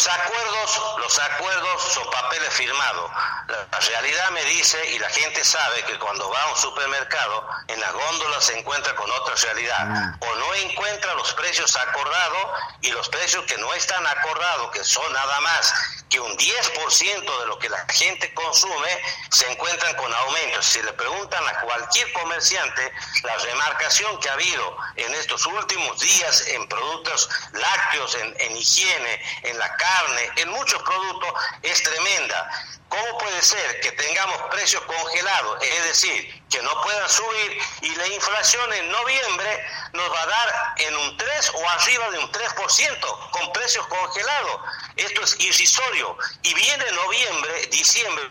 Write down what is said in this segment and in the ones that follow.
Los acuerdos, los acuerdos son papeles firmados. La, realidad me dice, y la gente sabe, que cuando va a un supermercado, en las góndolas se encuentra con otra realidad. Mm. O no encuentra los precios acordados y los precios que no están acordados, que son nada más que un 10% de lo que la gente consume, se encuentran con aumentos. Si le preguntan a cualquier comerciante, la remarcación que ha habido en estos últimos días en productos lácteos, en, en higiene, en la carne, en muchos productos, es tremenda. ¿Cómo puede ser que tengamos precios congelados, es decir, que no puedan subir y la inflación en noviembre nos va a dar en un 3 o arriba de un 3% con precios congelados? Esto es irrisorio. Y viene noviembre, diciembre,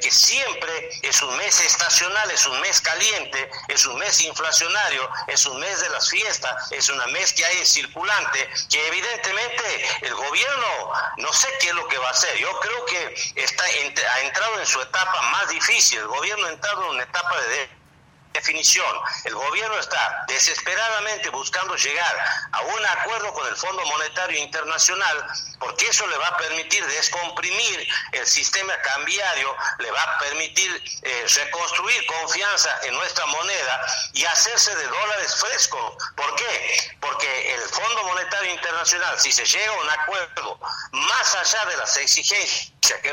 que siempre es un mes estacional, es un mes caliente, es un mes inflacionario, es un mes de las fiestas, es una mes que hay circulante, que evidentemente el gobierno no sé qué es lo que va a hacer. Yo creo que está ha entrado en su etapa más difícil, el gobierno ha entrado en una etapa de definición. El gobierno está desesperadamente buscando llegar a un acuerdo con el Fondo Monetario Internacional porque eso le va a permitir descomprimir el sistema cambiario, le va a permitir eh, reconstruir confianza en nuestra moneda y hacerse de dólares frescos. ¿Por qué? Porque el Fondo Monetario Internacional, si se llega a un acuerdo más allá de las exigencias que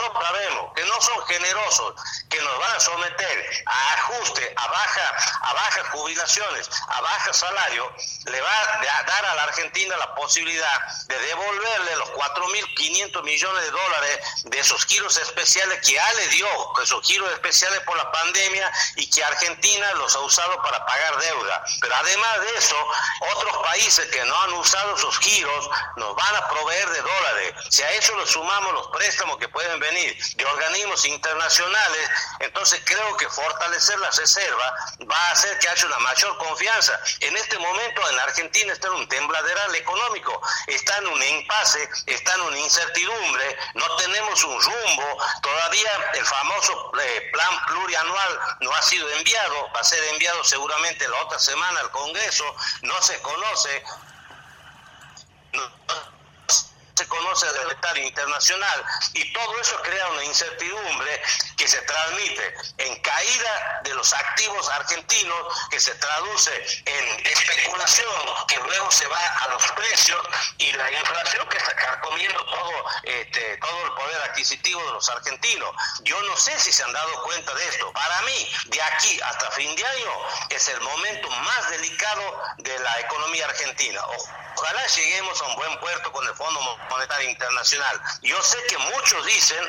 nosotros sabemos, que no son generosos, que nos van a someter a ajuste, a baja, a bajas jubilaciones, a baja salario, le va a dar a la Argentina la posibilidad de devolverle los 4.500 millones de dólares de esos giros especiales que ya le dio, esos giros especiales por la pandemia y que Argentina los ha usado para pagar deuda. Pero además de eso, otros países que no han usado esos giros nos van a proveer de dólares. Si a eso le sumamos los préstamos que pueden venir de organismos internacionales, entonces creo que fortalecer la reserva va a hacer que haya una mayor confianza. En este momento en Argentina está en un tembladeral económico, está en un impasse, está en una incertidumbre, no tenemos un rumbo, todavía el famoso eh, plan plurianual no ha sido enviado, va a ser enviado seguramente la otra semana al Congreso, no se conoce se conoce del monetario internacional y todo eso crea una incertidumbre que se transmite en caída de los activos argentinos, que se traduce en especulación, que luego se va a los precios y la inflación que está comiendo todo, este, todo el poder adquisitivo de los argentinos. Yo no sé si se han dado cuenta de esto. Para mí, de aquí hasta fin de año es el momento más delicado de la economía argentina. Ojalá lleguemos a un buen puerto con el Fondo Monetario Internacional. Yo sé que muchos dicen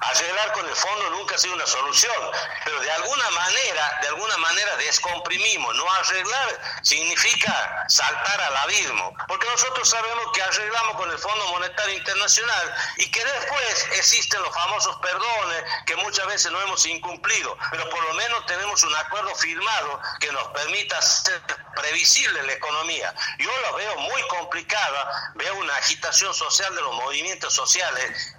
Arreglar con el fondo nunca ha sido una solución, pero de alguna manera, de alguna manera descomprimimos. No arreglar significa saltar al abismo, porque nosotros sabemos que arreglamos con el Fondo Monetario Internacional y que después existen los famosos perdones que muchas veces no hemos incumplido, pero por lo menos tenemos un acuerdo firmado que nos permita ser previsible la economía. Yo lo veo muy complicada, veo una agitación social de los movimientos sociales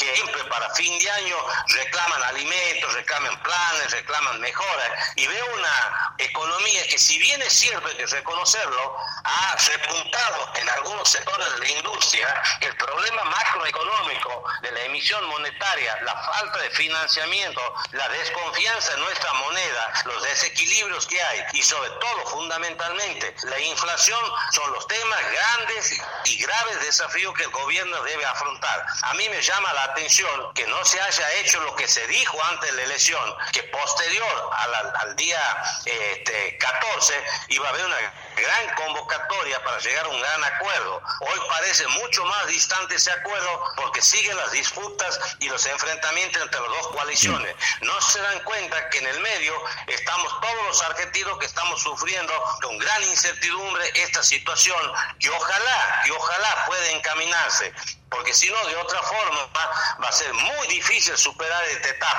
que siempre para fin de año reclaman alimentos, reclaman planes, reclaman mejoras, y veo una economía que si bien es cierto hay que reconocerlo, ha repuntado en algunos sectores de la industria el problema macroeconómico de la emisión monetaria, la falta de financiamiento, la desconfianza en nuestra moneda, los desequilibrios que hay y sobre todo fundamentalmente la inflación son los temas grandes y graves desafíos que el gobierno debe afrontar. A mí me llama la atención que no se haya hecho lo que se dijo antes de la elección, que posterior al, día este, 14 iba a haber una gran convocatoria para llegar a un gran acuerdo. Hoy parece mucho más distante ese acuerdo porque siguen las disputas y los enfrentamientos entre las dos coaliciones. No se dan cuenta que en el medio estamos todos los argentinos que estamos sufriendo con gran incertidumbre esta situación que ojalá, que ojalá pueda encaminarse porque si no, de otra forma va a ser muy difícil superar esta etapa.